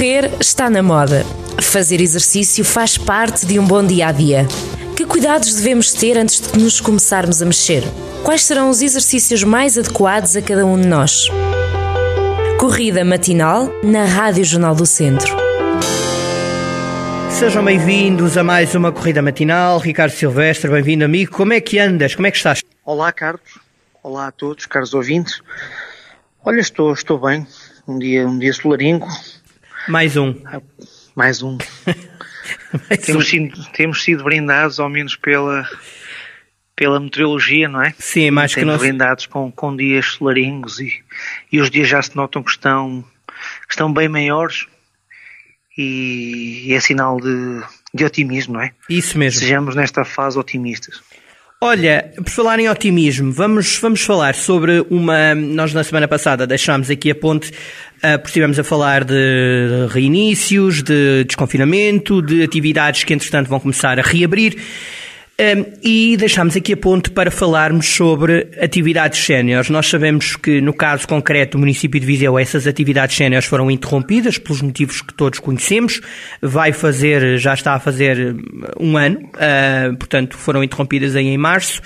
Correr está na moda. Fazer exercício faz parte de um bom dia a dia. Que cuidados devemos ter antes de nos começarmos a mexer? Quais serão os exercícios mais adequados a cada um de nós? Corrida matinal na Rádio Jornal do Centro. Sejam bem-vindos a mais uma corrida matinal. Ricardo Silvestre, bem-vindo amigo. Como é que andas? Como é que estás? Olá, Carlos. Olá a todos, caros ouvintes. Olha, estou, estou bem. Um dia, um dia solaringo. Mais um. Mais um. Mais temos, um. sido, temos sido brindados, ao menos pela, pela meteorologia, não é? Sim, mais que nós. brindados com, com dias solaringos e, e os dias já se notam que estão, que estão bem maiores e, é sinal de, de otimismo, não é? Isso mesmo. Sejamos nesta fase otimistas. Olha, por falar em otimismo, vamos, vamos falar sobre uma. Nós na semana passada deixámos aqui a ponte, uh, porque estivemos a falar de reinícios, de desconfinamento, de atividades que entretanto vão começar a reabrir. Um, e deixámos aqui a ponte para falarmos sobre atividades séniores. Nós sabemos que, no caso concreto do município de Viseu, essas atividades séniores foram interrompidas pelos motivos que todos conhecemos. Vai fazer, já está a fazer um ano, uh, portanto, foram interrompidas aí em março.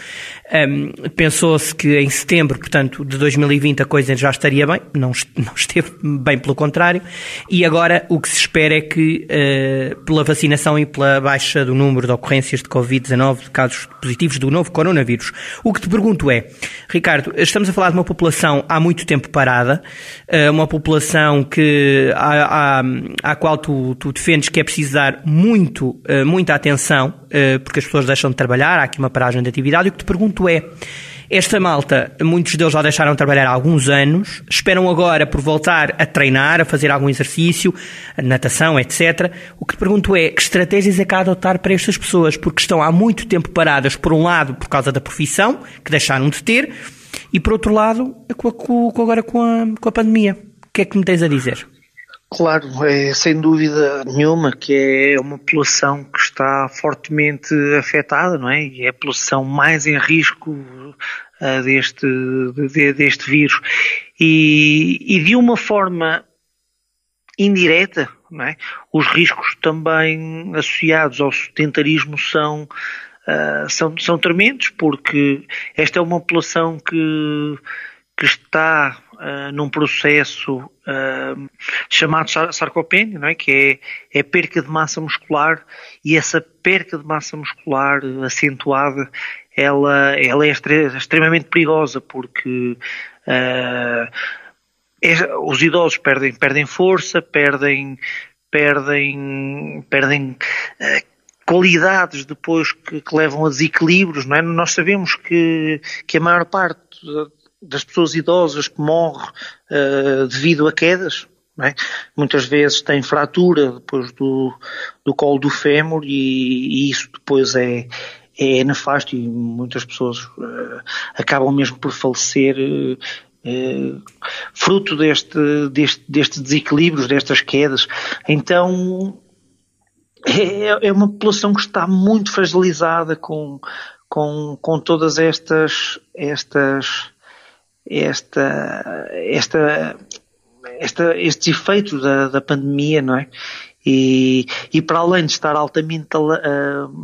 Um, Pensou-se que em setembro, portanto, de 2020 a coisa já estaria bem, não, não esteve bem pelo contrário, e agora o que se espera é que, uh, pela vacinação e pela baixa do número de ocorrências de Covid-19, de casos positivos do novo coronavírus, o que te pergunto é, Ricardo, estamos a falar de uma população há muito tempo parada, uh, uma população que, à, à, à qual tu, tu defendes que é preciso dar muito, uh, muita atenção, porque as pessoas deixam de trabalhar, há aqui uma paragem de atividade, o que te pergunto é, esta malta, muitos deles já deixaram de trabalhar há alguns anos, esperam agora por voltar a treinar, a fazer algum exercício, natação, etc. O que te pergunto é, que estratégias é que há a adotar para estas pessoas? Porque estão há muito tempo paradas, por um lado, por causa da profissão, que deixaram de ter, e por outro lado, agora com a, com a pandemia. O que é que me tens a dizer? Claro, é sem dúvida nenhuma que é uma população que está fortemente afetada, não é? E é a população mais em risco uh, deste, de, deste vírus. E, e, de uma forma indireta, não é? Os riscos também associados ao sedentarismo são, uh, são, são tremendos, porque esta é uma população que, que está uh, num processo uh, chamado sarcopenia, não é? que é, é perca de massa muscular e essa perca de massa muscular acentuada ela, ela é extremamente perigosa porque uh, é, os idosos perdem, perdem força, perdem, perdem, perdem qualidades depois que, que, levam a desequilíbrios, não é? Nós sabemos que, que a maior parte das pessoas idosas que morrem uh, devido a quedas, é? muitas vezes tem fratura depois do, do colo do fémur e, e isso depois é, é nefasto e muitas pessoas uh, acabam mesmo por falecer uh, fruto deste, deste, destes destas quedas. Então é, é uma população que está muito fragilizada com, com, com todas estas, estas esta, esta, esta, estes efeitos da, da pandemia, não é? E, e para além de estar altamente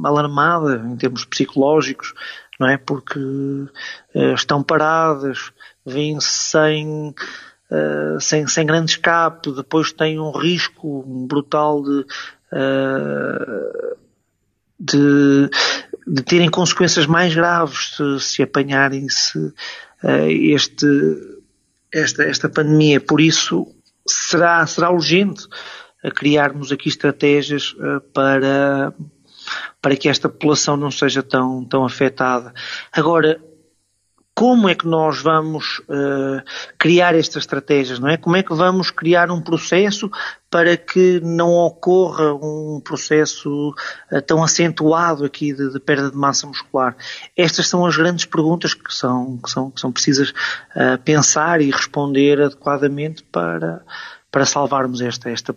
alarmada em termos psicológicos, não é? Porque uh, estão paradas, vêm sem, uh, sem, sem grande escape, depois têm um risco brutal de, uh, de, de terem consequências mais graves se, se apanharem, se, eh, este, esta, esta pandemia. Por isso, será, será urgente criarmos aqui estratégias eh, para, para que esta população não seja tão, tão afetada. Agora, como é que nós vamos uh, criar estas estratégias, não é? Como é que vamos criar um processo para que não ocorra um processo uh, tão acentuado aqui de, de, perda de massa muscular? Estas são as grandes perguntas que são, que são, que são precisas uh, pensar e responder adequadamente para, para salvarmos esta, esta.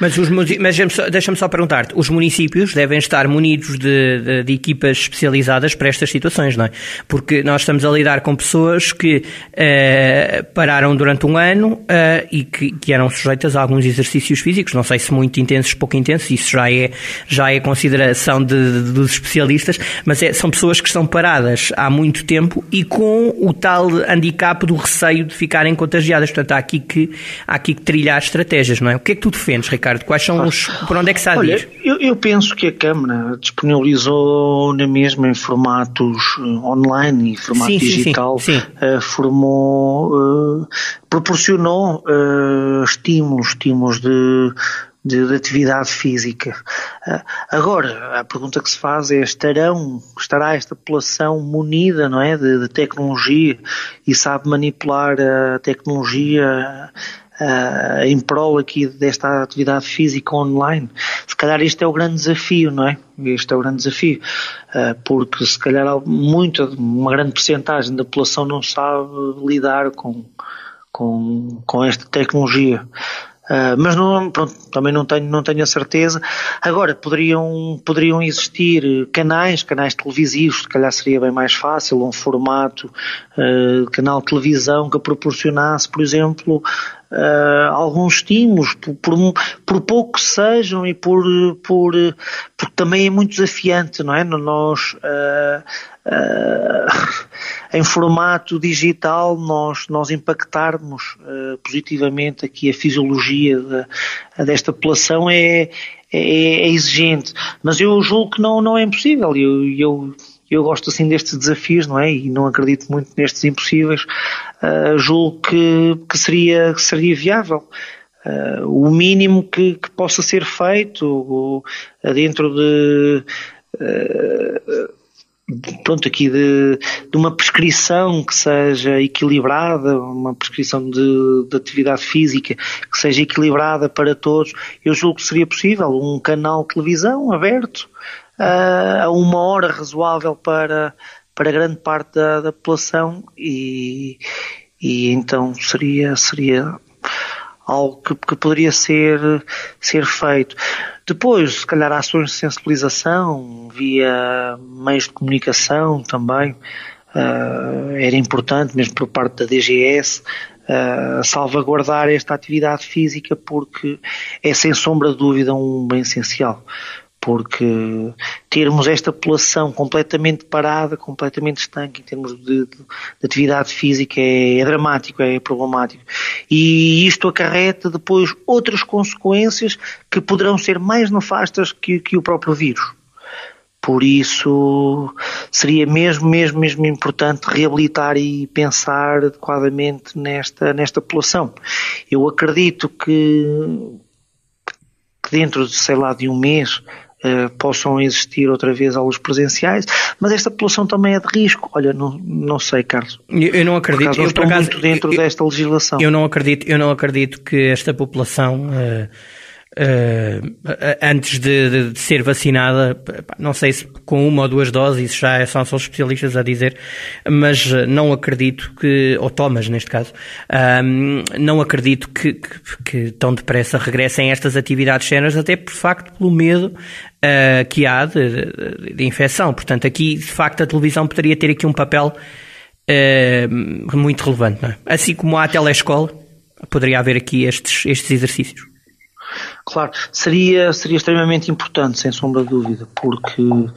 Mas, mas deixa-me só perguntar-te, os municípios devem estar munidos de, de, de, equipas especializadas para estas situações, não é? Porque nós estamos a lidar com pessoas que uh, pararam durante um ano uh, e que, que, eram sujeitas a alguns exercícios físicos, não sei se muito intensos, pouco intensos, isso já é, já é consideração de, dos especialistas, mas é, são pessoas que estão paradas há muito tempo e com o tal handicap do receio de ficarem contagiadas. Portanto, há aqui que, há aqui que trilhar estratégias, não é? O que é que tu defendes, Ricardo? Quais são os. Por onde é que se há de Olha, eu, eu, penso que a Câmara disponibilizou na mesma em formatos eh, online e formato sim, digital, sim, sim. Uh, formou, uh, proporcionou uh, estímulos, estímulos de de, de, atividade física. Agora, a pergunta que se faz é, estarão, estará esta população munida, não é, de, de tecnologia e sabe manipular a tecnologia uh, em prol aqui desta atividade física online. Se calhar este é o grande desafio, não é? Este é o grande desafio, uh, porque se calhar muita, uma grande porcentagem da população não sabe lidar com, com, com esta tecnologia. Uh, mas não, pronto, também não tenho, não tenho a certeza. Agora, poderiam, poderiam existir canais, canais televisivos, se calhar seria bem mais fácil, um formato, uh, canal de televisão que proporcionasse, por exemplo, uh, alguns estímulos, por, por, por, pouco que sejam e por, por, porque também é muito desafiante, não é? Nós, uh, uh, em formato digital, nós, nós impactarmos positivamente aqui a fisiologia de, desta população é, é, é, exigente, mas eu julgo que não, não é impossível. Eu, eu eu gosto assim destes desafios, não é? E não acredito muito nestes impossíveis. Uh, julgo que, que, seria, que seria viável. Uh, o mínimo que, que, possa ser feito uh, dentro de, pronto, aqui de, de, uma prescrição que seja equilibrada, uma prescrição de, de, atividade física que seja equilibrada para todos, eu julgo que seria possível um canal de televisão aberto, a uma hora razoável para, para grande parte da, da população e, e então seria, seria algo que, que, poderia ser, ser feito. Depois, se calhar, ações de sensibilização via meios de comunicação também uh, era importante, mesmo por parte da DGS, uh, salvaguardar esta atividade física porque é sem sombra de dúvida um bem essencial porque termos esta população completamente parada, completamente estanque em termos de, de, de atividade física é, é, dramático, é problemático. E isto acarreta depois outras consequências que poderão ser mais nefastas que, que o próprio vírus. Por isso seria mesmo, mesmo, mesmo importante reabilitar e pensar adequadamente nesta, nesta população. Eu acredito que, que dentro, de, sei lá, de um mês Uh, possam existir outra vez aulas presenciais, mas esta população também é de risco. Olha, não, não sei, Carlos. Eu, eu não acredito. Por eu, estou acaso, muito dentro eu, desta legislação. Eu não acredito, eu não acredito que esta população uh, antes de, de, ser vacinada, não sei se com uma ou duas doses, isso já é, são, são especialistas a dizer, mas não acredito que, ou Thomas neste caso, não acredito que, que, que, tão depressa regressem estas atividades cenas, até por facto pelo medo uh, que há de, de, de infecção. Portanto, aqui de facto a televisão poderia ter aqui um papel uh, muito relevante, é? Assim como há a telescola, poderia haver aqui estes, estes exercícios. Claro, seria, seria extremamente importante, sem sombra de dúvida, porque uh,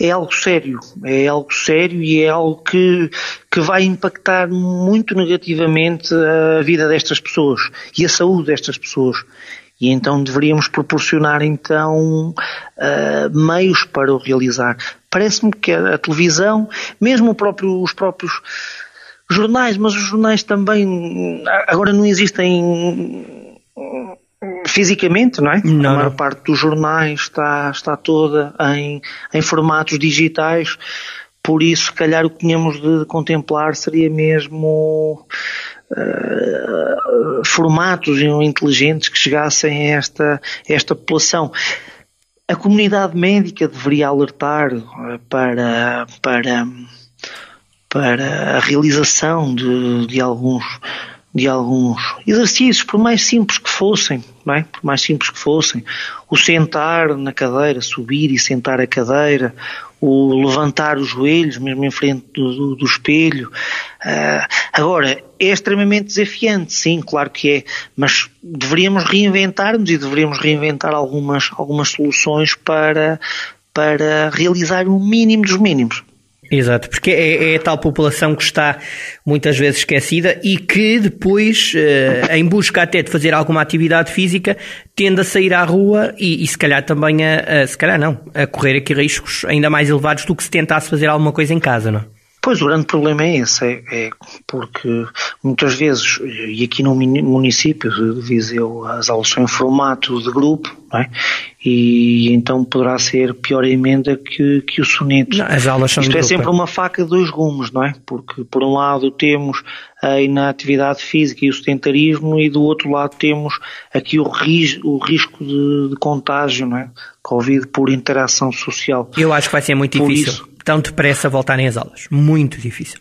é algo sério, é algo sério e é algo que, que vai impactar muito negativamente a vida destas pessoas e a saúde destas pessoas. E então deveríamos proporcionar então uh, meios para o realizar. Parece-me que a, a, televisão, mesmo próprio, os próprios jornais, mas os jornais também agora não existem fisicamente, não é? Não, a maior não. parte dos jornais está, está toda em, em formatos digitais, por isso, se calhar, o que tínhamos de contemplar seria mesmo uh, formatos inteligentes que chegassem a esta, a esta população. A comunidade médica deveria alertar eh, para, para, para a realização de, de alguns de alguns exercícios, por mais simples que fossem, não é? por mais simples que fossem, o sentar na cadeira, subir e sentar a cadeira, o levantar os joelhos, mesmo em frente do, do, do espelho. Uh, agora, é extremamente desafiante, sim, claro que é, mas deveríamos reinventar-nos e deveríamos reinventar algumas, algumas soluções para, para realizar o mínimo dos mínimos. Exato, porque é, é, a tal população que está muitas vezes esquecida e que depois, eh, em busca até de fazer alguma atividade física, tende a sair à rua e, e se calhar também a, a, se calhar não, a correr aqui riscos ainda mais elevados do que se tentasse fazer alguma coisa em casa, não é? Pois, o grande problema é esse, é, é, porque muitas vezes, e aqui no município de Viseu, as aulas são em formato de grupo, não é? e então poderá ser pior a emenda que, que o soneto. Não, as aulas são Isto é grupo. sempre uma faca de dois gumes, não é? Porque por um lado temos a inatividade física e o sedentarismo e do outro lado temos aqui o, ris, o risco de, de contágio, não é? Covid por interação social. Eu acho que vai ser muito difícil. Isso, tão depressa voltarem às aulas. Muito difícil.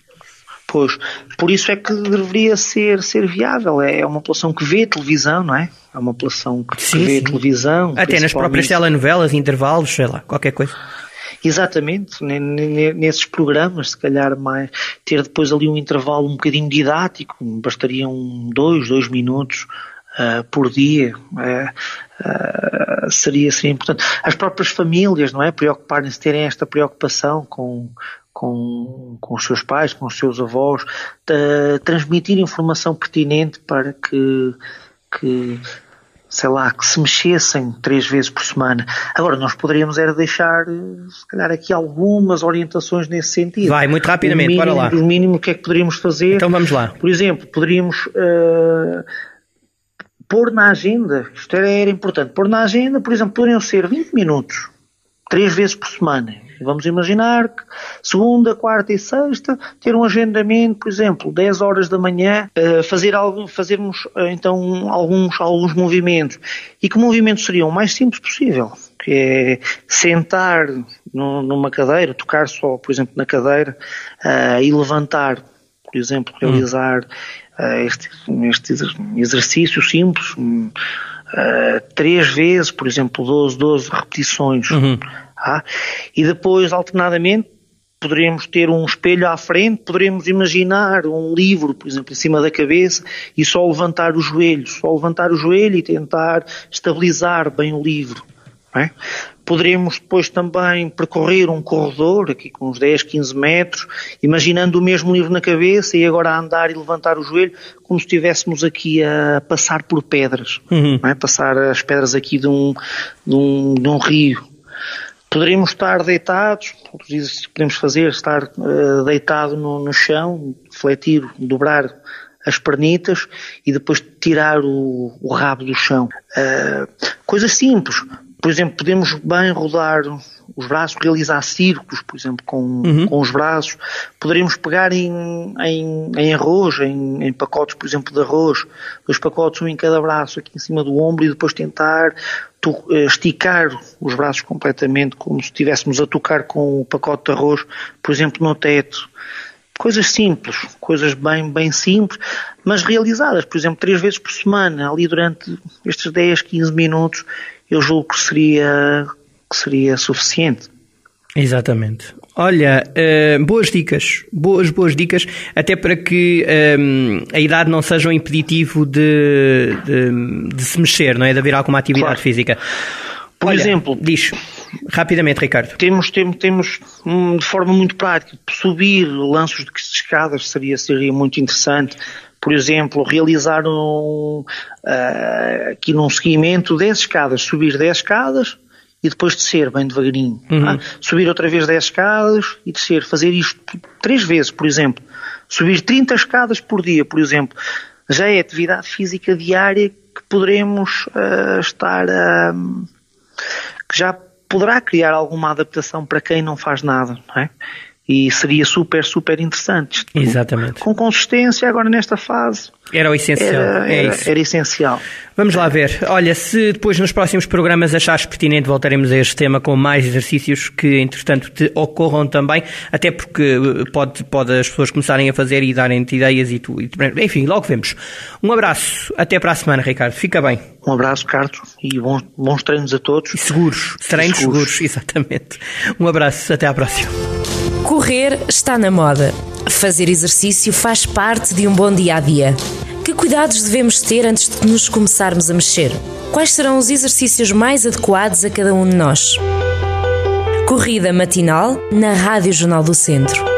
Pois, por isso é que deveria ser, ser viável. É uma população que vê televisão, não é? É uma população que, sim, vê sim. televisão. Até nas próprias telenovelas, intervalos, sei lá, qualquer coisa. Exatamente, nesses programas, se calhar mais, ter depois ali um intervalo um bocadinho didático, bastariam dois, dois minutos uh, por dia, uh, uh, seria, seria importante. As próprias famílias, não é? Preocuparem-se, terem esta preocupação com, com, com os seus pais, com os seus avós, transmitir informação pertinente para que, que sei lá, que se mexessem três vezes por semana. Agora, nós poderíamos era deixar, se calhar, aqui algumas orientações nesse sentido. Vai, muito rapidamente, mínimo, para lá. O mínimo, o que é que poderíamos fazer? Então vamos lá. Por exemplo, poderíamos uh, pôr na agenda, isto era, era importante, pôr na agenda, por exemplo, poderiam ser 20 minutos, três vezes por semana. Vamos imaginar que segunda, quarta e sexta ter um agendamento, por exemplo, 10 horas da manhã, eh, fazer algo, fazermos eh, então alguns, alguns movimentos. E que movimentos seriam o mais simples possível? Que é sentar numa cadeira, tocar só, por exemplo, na cadeira uh, e levantar, por exemplo, hum. realizar uh, este, este exercício simples. Uh, três vezes, por exemplo, 12, 12 repetições. Uhum. Tá? E depois, alternadamente, poderíamos ter um espelho à frente, poderíamos imaginar um livro, por exemplo, em cima da cabeça e só levantar os joelhos, só levantar o joelho e tentar estabilizar bem o livro. É? Poderíamos depois também percorrer um corredor, aqui com uns 10, 15 metros, imaginando o mesmo livro na cabeça e agora a andar e levantar o joelho, como se estivéssemos aqui a passar por pedras, uhum. é? passar as pedras aqui de um, de um, de um rio. Poderíamos estar deitados, outros podemos fazer, estar uh, deitado no, no, chão, refletir, dobrar as pernitas e depois tirar o, o rabo do chão. Uh, coisas simples. Por exemplo, podemos bem rodar os braços, realizar círculos, por exemplo, com, uhum. com os braços. Poderíamos pegar em, em, em arroz, em, em, pacotes, por exemplo, de arroz, dois pacotes, um em cada braço, aqui em cima do ombro, e depois tentar eh, esticar os braços completamente, como se estivéssemos a tocar com o pacote de arroz, por exemplo, no teto. Coisas simples, coisas bem, bem simples, mas realizadas, por exemplo, três vezes por semana, ali durante estes 10, 15 minutos, eu julgo que seria, que seria suficiente. Exatamente. Olha, uh, boas dicas, boas, boas dicas, até para que um, eh, a idade não seja um impeditivo de, de, de, se mexer, não é? De haver alguma atividade claro. física. Por Olha, exemplo, diz rapidamente, Ricardo. Temos, temos, temos hum, de forma muito prática, subir lanços de escadas seria, seria muito interessante. Por exemplo, realizar um, uh, aqui num seguimento 10 escadas, subir 10 escadas, e depois descer bem devagarinho. Uhum. Tá? Subir outra vez 10 escadas e descer. Fazer isto três vezes, por exemplo. Subir 30 escadas por dia, por exemplo. Já é atividade física diária que poderemos uh, estar a. Uh, que já poderá criar alguma adaptação para quem não faz nada, não é? E seria super, super interessante. Exatamente. Com consistência, agora nesta fase. Era o essencial. Era, é era, isso. era essencial. Vamos lá ver. Olha, se depois nos próximos programas achares pertinente, voltaremos a este tema com mais exercícios que, entretanto, te ocorram também, até porque eh, pode, pode as pessoas começarem a fazer e darem-te ideias e tu. E enfim, logo vemos. Um abraço. Até para a semana, Ricardo. Fica bem. Um abraço, Carlos, e bons, bons treinos a todos. E seguros. Treinos seguros. seguros. exatamente. Um abraço. Até à próxima. Correr está na moda. Fazer exercício faz parte de um bom dia a dia. Que cuidados devemos ter antes de nos começarmos a mexer? Quais serão os exercícios mais adequados a cada um de nós? Corrida matinal na Rádio Jornal do Centro.